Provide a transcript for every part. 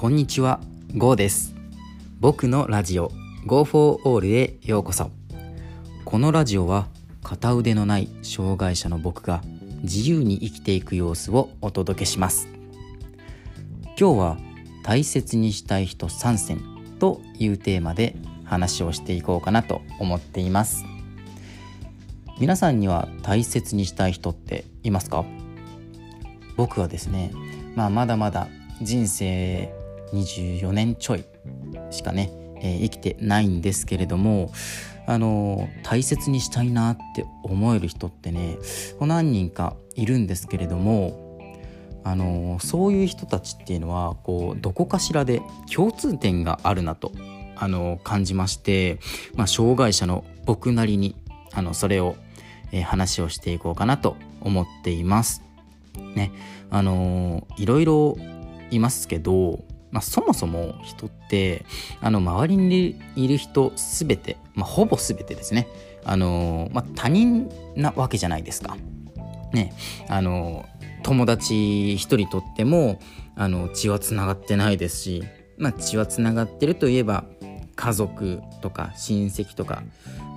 こんにちは、ゴーです。僕のラジオ Go for All へようこそ。このラジオは片腕のない障害者の僕が自由に生きていく様子をお届けします。今日は大切にしたい人参戦というテーマで話をしていこうかなと思っています。皆さんには大切にしたい人っていますか？僕はですね、まあ、まだまだ人生24年ちょいしかね、えー生きてないんですけれどもあの大切にしたいなって思える人ってね何人かいるんですけれどもあのそういう人たちっていうのはこうどこかしらで共通点があるなと、あの感じまして、まあ、障害者の僕なりにあのそれを、えー話をしていこうかなと思っています。ねあのいろいろいますけど、まあ、そもそも人ってあの周りにいる人すべて、まあ、ほぼすべてですね。あの、まあ、他人なわけじゃないですか。ね。あの友達一人とってもあの血はつながってないですし、まあ、血はつながってるといえば家族とか親戚とか、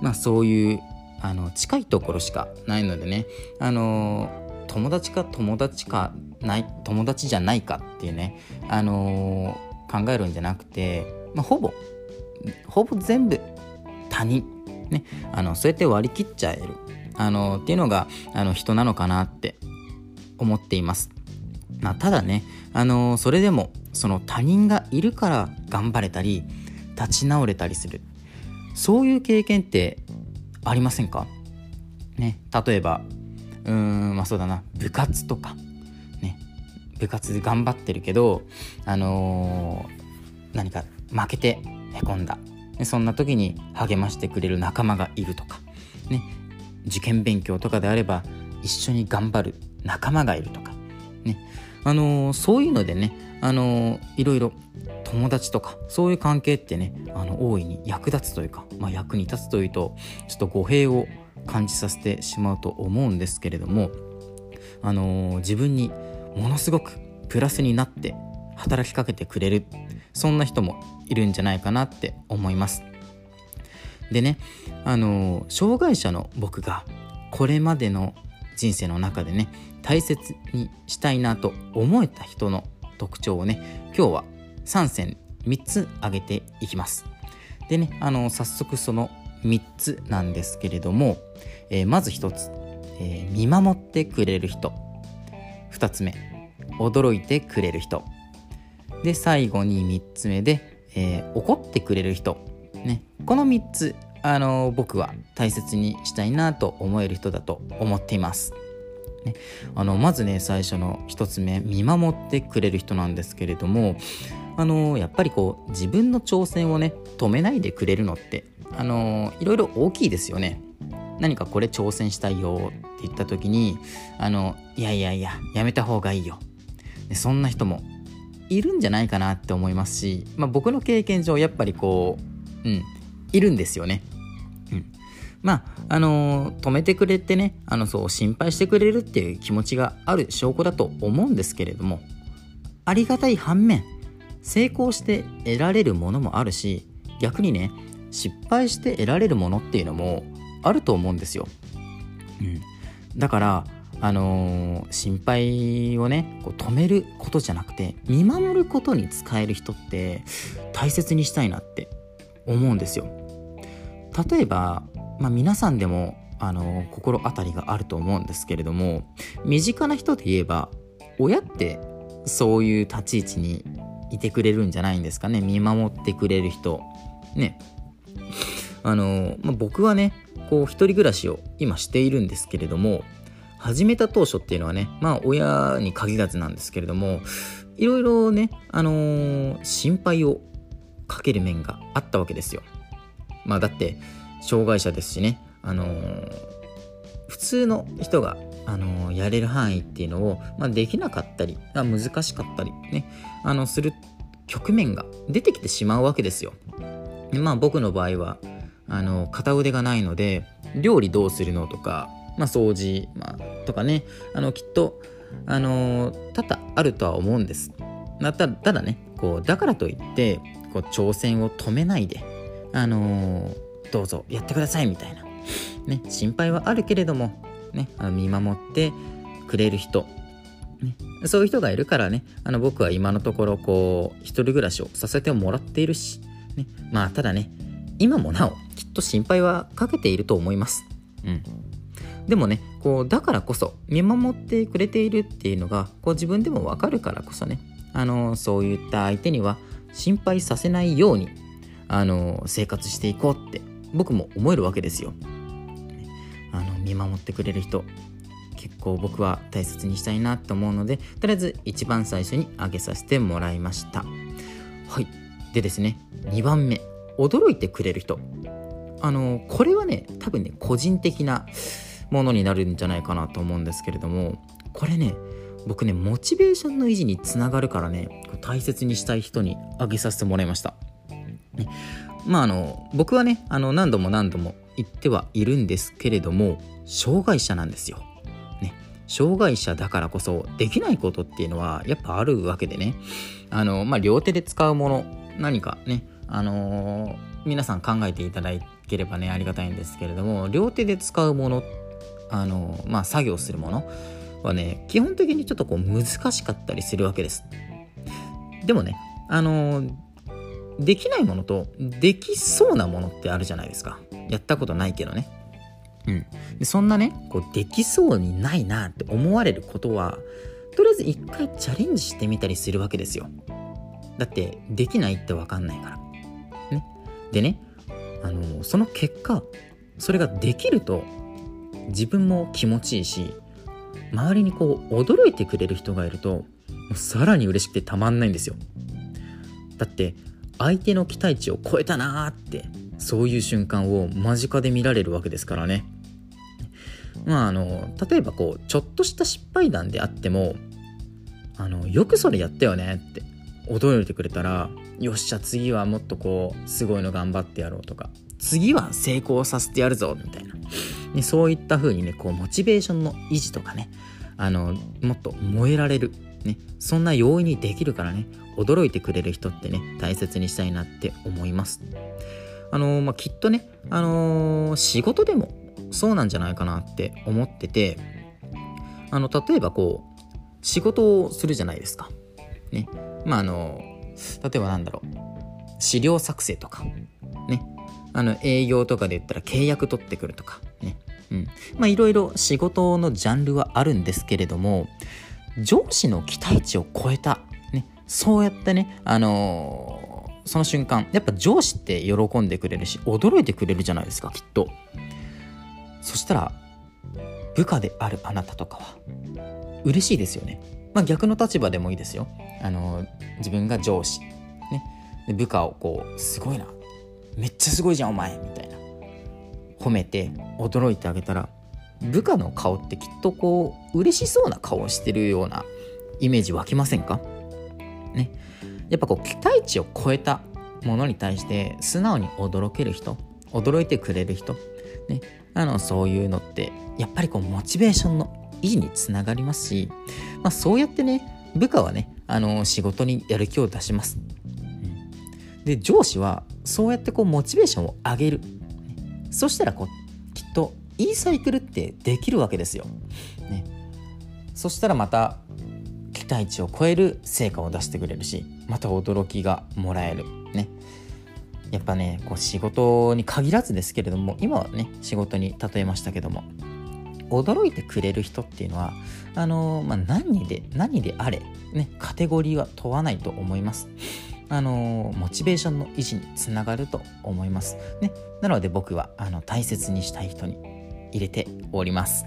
まあ、そういうあの近いところしかないのでね。あの友達か友達かない友達じゃないかっていうね、あのー考えるんじゃなくて、まあ、ほぼほぼ全部他人、ね、あのそうやって割り切っちゃえる、あのーっていうのがあの人なのかなって思っています。まあ、ただね、あのーそれでもその他人がいるから頑張れたり立ち直れたりする。そういう経験ってありませんか？ね、例えばうーんまあそうだな部活とか。部活で頑張ってるけどあのー何か負けてへこんだ。でそんな時に励ましてくれる仲間がいるとか。ね受験勉強とかであれば一緒に頑張る仲間がいるとか。ねあのーそういうのでねあのーいろいろ友達とかそういう関係ってねあの大いに役立つというか、まあ、役に立つというとちょっと語弊を感じさせてしまうと思うんですけれども、あのー自分にものすごくプラスになって働きかけてくれるそんな人もいるんじゃないかなって思います。でね、あの障害者の僕がこれまでの人生の中でね大切にしたいなと思えた人の特徴をね今日は3選3つ挙げていきます。でね、あの早速その3つなんですけれども、えーまず1つ、えー見守ってくれる人2つ目。驚いてくれる人。で最後に3つ目で、えー怒ってくれる人、ね、この3つ、あの僕は大切にしたいなと思える人だと思っています。ね、あのまずね最初の1つ目見守ってくれる人なんですけれどもあのやっぱりこう自分の挑戦をね止めないでくれるのってあのいろいろ大きいですよね。何かこれ挑戦したいよって言った時にあのいやいやいややめた方がいいよ。でそんな人もいるんじゃないかなって思いますし、まあ、僕の経験上やっぱりこううんいるんですよね。うん、まああの止めてくれてねあのそう心配してくれるっていう気持ちがある証拠だと思うんですけれどもありがたい反面成功して得られるものもあるし逆にね失敗して得られるものっていうのもあると思うんですよ。うん、だからあのー心配をねこう止めることじゃなくて見守ることに使える人って大切にしたいなって思うんですよ。例えば、まあ、皆さんでもあの心当たりがあると思うんですけれども身近な人で言えば親ってそういう立ち位置にいてくれるんじゃないんですかね見守ってくれる人ねあの、まあ、僕はねこう一人暮らしを今しているんですけれども始めた当初っていうのはねまあ親に限らずなんですけれどもいろいろねあのー心配をかける面があったわけですよ。まあだって障害者ですしねあのー普通の人が、あのーやれる範囲っていうのを、まあ、できなかったり難しかったりねあのする局面が出てきてしまうわけですよ。まあ僕の場合はあの片腕がないので料理どうするのとか、まあ、掃除、まあ、とかね。あのきっとあの多々あるとは思うんです。たただねこうだからといってこう挑戦を止めないであの、どうぞやってくださいみたいな、ね、心配はあるけれども、ね、あの見守ってくれる人、ね、そういう人がいるからねあの僕は今のところこう一人暮らしをさせてもらっているし、ね、まあただね今もなおと心配はかけていると思います。うん。でもねこうだからこそ見守ってくれているっていうのがこう自分でもわかるからこそね。あのそういった相手には心配させないようにあの生活していこうって僕も思えるわけですよ。あの見守ってくれる人結構僕は大切にしたいなと思うのでとりあえず一番最初に挙げさせてもらいました。はい。でですね2番目。驚いてくれる人あのこれはね多分ね個人的なものになるんじゃないかなと思うんですけれどもこれね僕ねモチベーションの維持につながるからね大切にしたい人に挙げさせてもらいました、ね、まああの僕はねあの何度も何度も言ってはいるんですけれども障害者なんですよ。ね。障害者だからこそできないことっていうのはやっぱあるわけでね。あの、まあ、両手で使うもの何かねあのー、皆さん考えていただければねありがたいんですけれども両手で使うものあの、まあ作業するものはね基本的にちょっとこう難しかったりするわけです。でもねあの、できないものとできそうなものってあるじゃないですか。やったことないけどね。うん、でそんなねこうできそうにないなって思われることはとりあえず一回チャレンジしてみたりするわけですよ。だってできないって分かんないから、ね、でねあのその結果それができると自分も気持ちいいし周りにこう驚いてくれる人がいるとさらに嬉しくてたまんないんですよ。だって相手の期待値を超えたなーってそういう瞬間を間近で見られるわけですからね。まああの例えばこうちょっとした失敗談であってもあのよくそれやったよねって驚いてくれたらよっしゃ次はもっとこうすごいの頑張ってやろうとか次は成功させてやるぞみたいな、ね、そういった風にねこうモチベーションの維持とかねあのもっと燃えられる、ね、そんな容易にできるからね驚いてくれる人ってね大切にしたいなって思いますあのまあ、きっとね、あのー、仕事でもそうなんじゃないかなって思っててあの例えばこう仕事をするじゃないですか。ね。まああの例えばなんだろう。資料作成とか。ね。あの営業とかで言ったら契約取ってくるとか。ね。うん、まあいろいろ仕事のジャンルはあるんですけれども上司の期待値を超えた、ね、そうやってね、あのその瞬間やっぱ上司って喜んでくれるし驚いてくれるじゃないですかきっと。そしたら部下であるあなたとかは嬉しいですよね。まあ逆の立場でもいいですよ。あの自分が上司。ね。で部下をこうすごいな。めっちゃすごいじゃんお前みたいな。褒めて驚いてあげたら部下の顔ってきっとこう嬉しそうな顔をしてるようなイメージ湧きませんか？ね。やっぱこう期待値を超えたものに対して素直に驚ける人驚いてくれる人、ね、あのそういうのってやっぱりこうモチベーションの維持につながりますし、まあ、そうやってね部下はねあの仕事にやる気を出します。で上司はそうやってこうモチベーションを上げる。そしたらこうきっといいサイクルってできるわけですよ。ね、そしたらまた期待値を超える成果を出してくれるしまた驚きがもらえるねやっぱねこう仕事に限らずですけれども今はね仕事に例えましたけども驚いてくれる人っていうのはあの、まあ、何で何であれねカテゴリーは問わないと思いますあの、モチベーションの維持につながると思いますねなので僕はあの大切にしたい人に入れております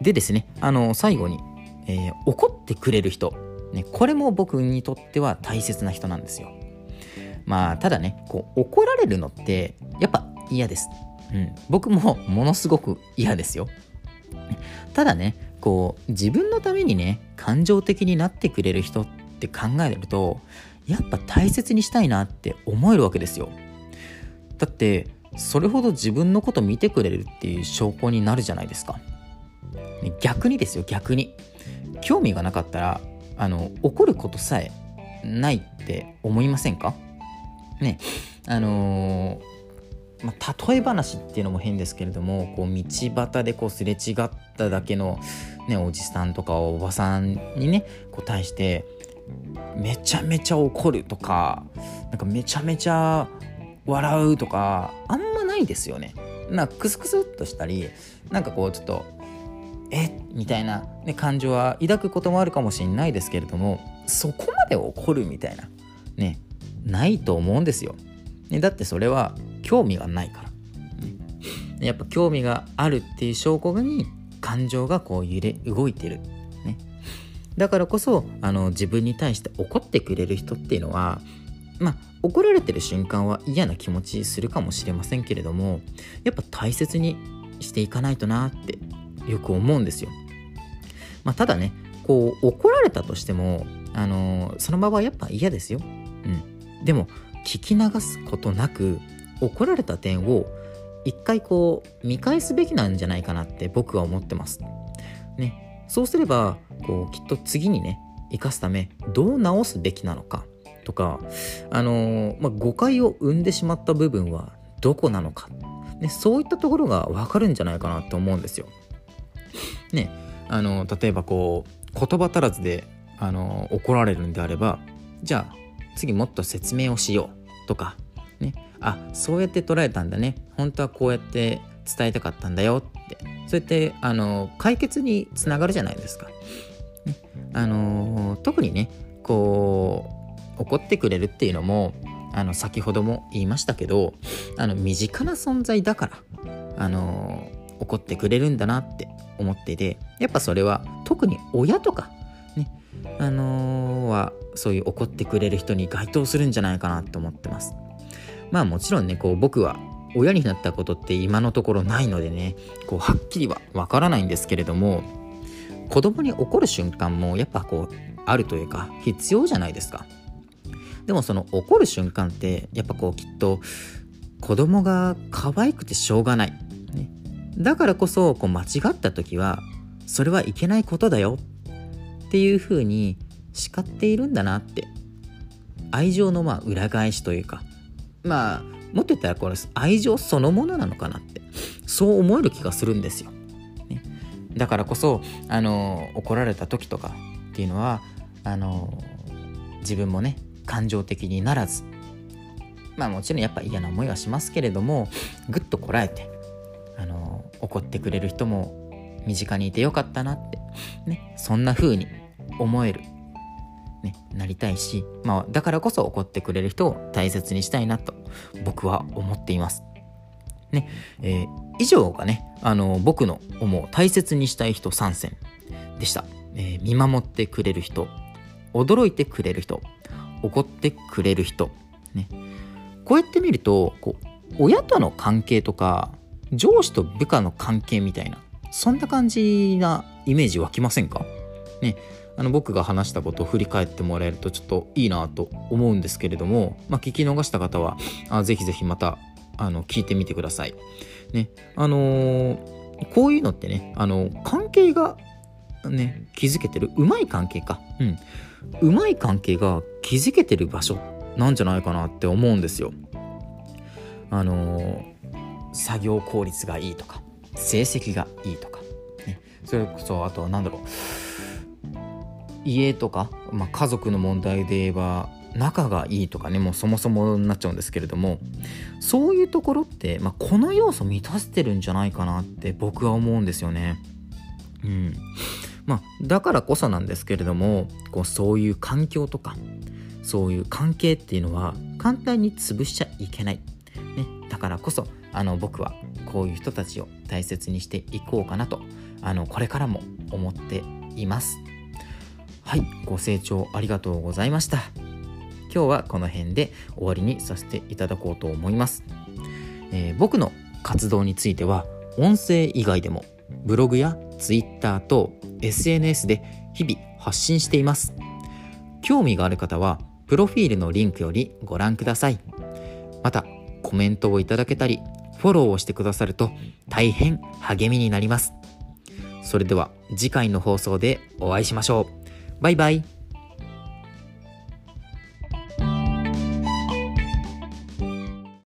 でですねあの最後にえー、怒ってくれる人、ね、これも僕にとっては大切な人なんですよ。まあただねこう怒られるのってやっぱ嫌です。うん、僕もものすごく嫌ですよ。ただねこう自分のためにね感情的になってくれる人って考えるとやっぱ大切にしたいなって思えるわけですよ。だってそれほど自分のこと見てくれるっていう証拠になるじゃないですか。逆にですよ逆に興味がなかったらあの怒ることさえないって思いませんか？ねあのー、まあ、例え話っていうのも変ですけれどもこう道端でこうすれ違っただけの、ね、おじさんとかおばさんにねこう対してめちゃめちゃ怒るとかなんかめちゃめちゃ笑うとかあんまないですよね。なんかクスクスっとしたりなんかこうちょっとえ？みたいな、ね、感情は抱くこともあるかもしれないですけれどもそこまで怒るみたいなねないと思うんですよ。ね、だってそれは興味がないから。やっぱ興味があるっていう証拠に感情がこう揺れ動いてる。ね、だからこそあの自分に対して怒ってくれる人っていうのはまあ怒られてる瞬間は嫌な気持ちするかもしれませんけれどもやっぱ大切にしていかないとなってよく思うんですよ。まあ、ただねこう怒られたとしても、あの、その場はやっぱ嫌ですよ。うん、でも聞き流すことなく怒られた点を一回こう見返すべきなんじゃないかなって僕は思ってます。ね、そうすればこうきっと次にね生かすためどう直すべきなのかとか、あのー、まあ、誤解を生んでしまった部分はどこなのか、ね、そういったところが分かるんじゃないかなと思うんですよ。ね、あの例えばこう言葉足らずであの怒られるんであればじゃあ次もっと説明をしようとか、ね、あそうやって捉えたんだね。本当はこうやって伝えたかったんだよ。って。そうやってあの解決につながるじゃないですか。ね、あの特にねこう怒ってくれるっていうのもあの先ほども言いましたけどあの身近な存在だからあの怒ってくれるんだなって思っていてやっぱそれは特に親とかねあのー、はそういう怒ってくれる人に該当するんじゃないかなと思ってます。まあもちろんねこう僕は親になったことって今のところないのでねこうはっきりはわからないんですけれども子供に怒る瞬間もやっぱこうあるというか必要じゃないですか。でもその怒る瞬間ってやっぱこうきっと子供が可愛くてしょうがない。だからこそこう間違った時はそれはいけないことだよ。っていうふうに叱っているんだなって。愛情のまあ裏返しというか。まあもっと言ったらこれ愛情そのものなのかなってそう思える気がするんですよ。ね、だからこそあの怒られた時とかっていうのはあの自分もね感情的にならずまあもちろんやっぱ嫌な思いはしますけれどもぐっとこらえてあの怒ってくれる人も身近にいてよかったなって、ね、そんな風に思える、ね、なりたいし、まあ、だからこそ怒ってくれる人を大切にしたいなと。僕は思っています。ねえー、以上がねあの僕の思う大切にしたい人3選でした、えー、見守ってくれる人驚いてくれる人怒ってくれる人。ねこうやって見るとこう親との関係とか上司と部下の関係みたいなそんな感じなイメージ湧きませんか？ねあの僕が話したことを振り返ってもらえるとちょっといいなと思うんですけれども、まあ、聞き逃した方はあぜひぜひまたあの聞いてみてください。ね。あのー、こういうのってねあの関係がね築けてるうまい関係か。うん。うまい関係が築けてる場所なんじゃないかなって思うんですよ。あのー作業効率がいいとか成績がいいとか、ね、それこそあとは何だろう。家とか、まあ、家族の問題で言えば仲がいいとかねもうそもそもになっちゃうんですけれどもそういうところって、まあ、この要素満たしてるんじゃないかなって僕は思うんですよね。うん。まあ、だからこそなんですけれどもこうそういう環境とかそういう関係っていうのは簡単に潰しちゃいけない、ね、だからこそあの僕はこういう人たちを大切にしていこうかなとあのこれからも思っています。はいご清聴ありがとうございました今日はこの辺で終わりにさせていただこうと思います、えー、僕の活動については音声以外でもブログや Twitter と SNS で日々発信しています興味がある方はプロフィールのリンクよりご覧くださいまたコメントをいただけたりフォローをしてくださると大変励みになります。それでは次回の放送でお会いしましょう。バイバイ。